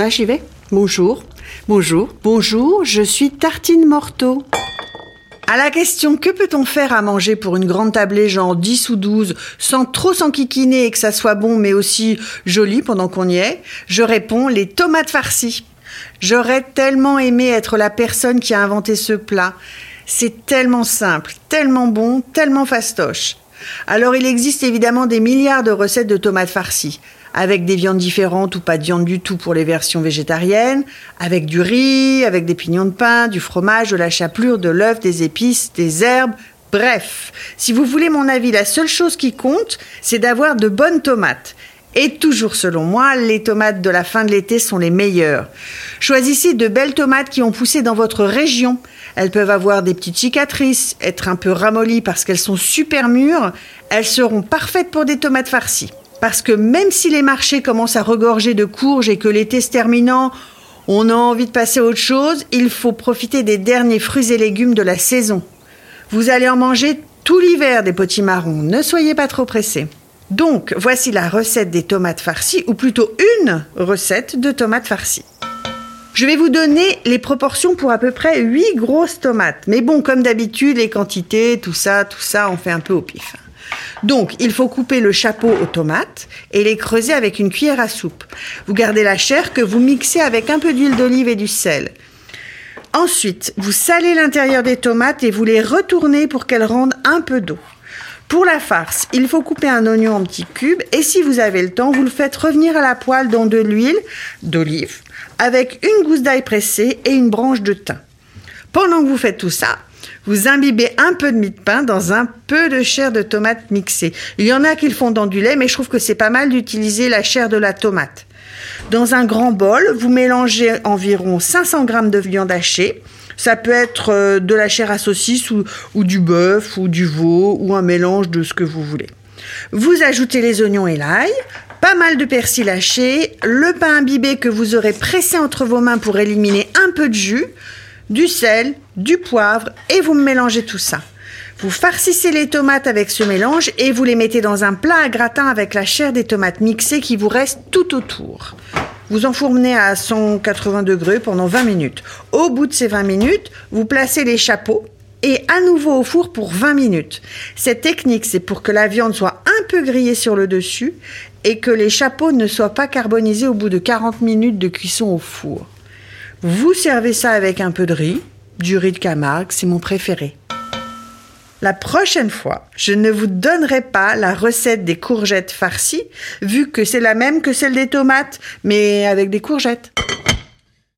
Ah, j'y vais. Bonjour. Bonjour. Bonjour, je suis Tartine Morteau. À la question que peut-on faire à manger pour une grande tablée genre 10 ou 12 sans trop s'enquiquiner et que ça soit bon mais aussi joli pendant qu'on y est, je réponds les tomates farcies. J'aurais tellement aimé être la personne qui a inventé ce plat. C'est tellement simple, tellement bon, tellement fastoche. Alors il existe évidemment des milliards de recettes de tomates farcies, avec des viandes différentes ou pas de viande du tout pour les versions végétariennes, avec du riz, avec des pignons de pain, du fromage, de la chapelure, de l'œuf, des épices, des herbes, bref. Si vous voulez mon avis, la seule chose qui compte, c'est d'avoir de bonnes tomates. Et toujours selon moi, les tomates de la fin de l'été sont les meilleures. Choisissez de belles tomates qui ont poussé dans votre région. Elles peuvent avoir des petites cicatrices, être un peu ramollies parce qu'elles sont super mûres. Elles seront parfaites pour des tomates farcies. Parce que même si les marchés commencent à regorger de courges et que l'été se terminant, on a envie de passer à autre chose, il faut profiter des derniers fruits et légumes de la saison. Vous allez en manger tout l'hiver des potimarrons, ne soyez pas trop pressés. Donc, voici la recette des tomates farcies, ou plutôt une recette de tomates farcies. Je vais vous donner les proportions pour à peu près 8 grosses tomates. Mais bon, comme d'habitude, les quantités, tout ça, tout ça, on fait un peu au pif. Donc, il faut couper le chapeau aux tomates et les creuser avec une cuillère à soupe. Vous gardez la chair que vous mixez avec un peu d'huile d'olive et du sel. Ensuite, vous salez l'intérieur des tomates et vous les retournez pour qu'elles rendent un peu d'eau. Pour la farce, il faut couper un oignon en petits cubes et si vous avez le temps, vous le faites revenir à la poêle dans de l'huile d'olive avec une gousse d'ail pressée et une branche de thym. Pendant que vous faites tout ça, vous imbibez un peu de mie de pain dans un peu de chair de tomate mixée. Il y en a qui le font dans du lait, mais je trouve que c'est pas mal d'utiliser la chair de la tomate. Dans un grand bol, vous mélangez environ 500 g de viande hachée, ça peut être euh, de la chair à saucisse ou, du bœuf ou du veau ou un mélange de ce que vous voulez. Vous ajoutez les oignons et l'ail, pas mal de persil haché, le pain imbibé que vous aurez pressé entre vos mains pour éliminer un peu de jus, du sel, du poivre et vous mélangez tout ça. Vous farcissez les tomates avec ce mélange et vous les mettez dans un plat à gratin avec la chair des tomates mixées qui vous reste tout autour. Vous enfournez à 180 degrés pendant 20 minutes. Au bout de ces 20 minutes, vous placez les chapeaux et à nouveau au four pour 20 minutes. Cette technique, c'est pour que la viande soit un peu grillée sur le dessus et que les chapeaux ne soient pas carbonisés au bout de 40 minutes de cuisson au four. Vous servez ça avec un peu de riz, du riz de Camargue, c'est mon préféré. La prochaine fois, je ne vous donnerai pas la recette des courgettes farcies, vu que c'est la même que celle des tomates, mais avec des courgettes.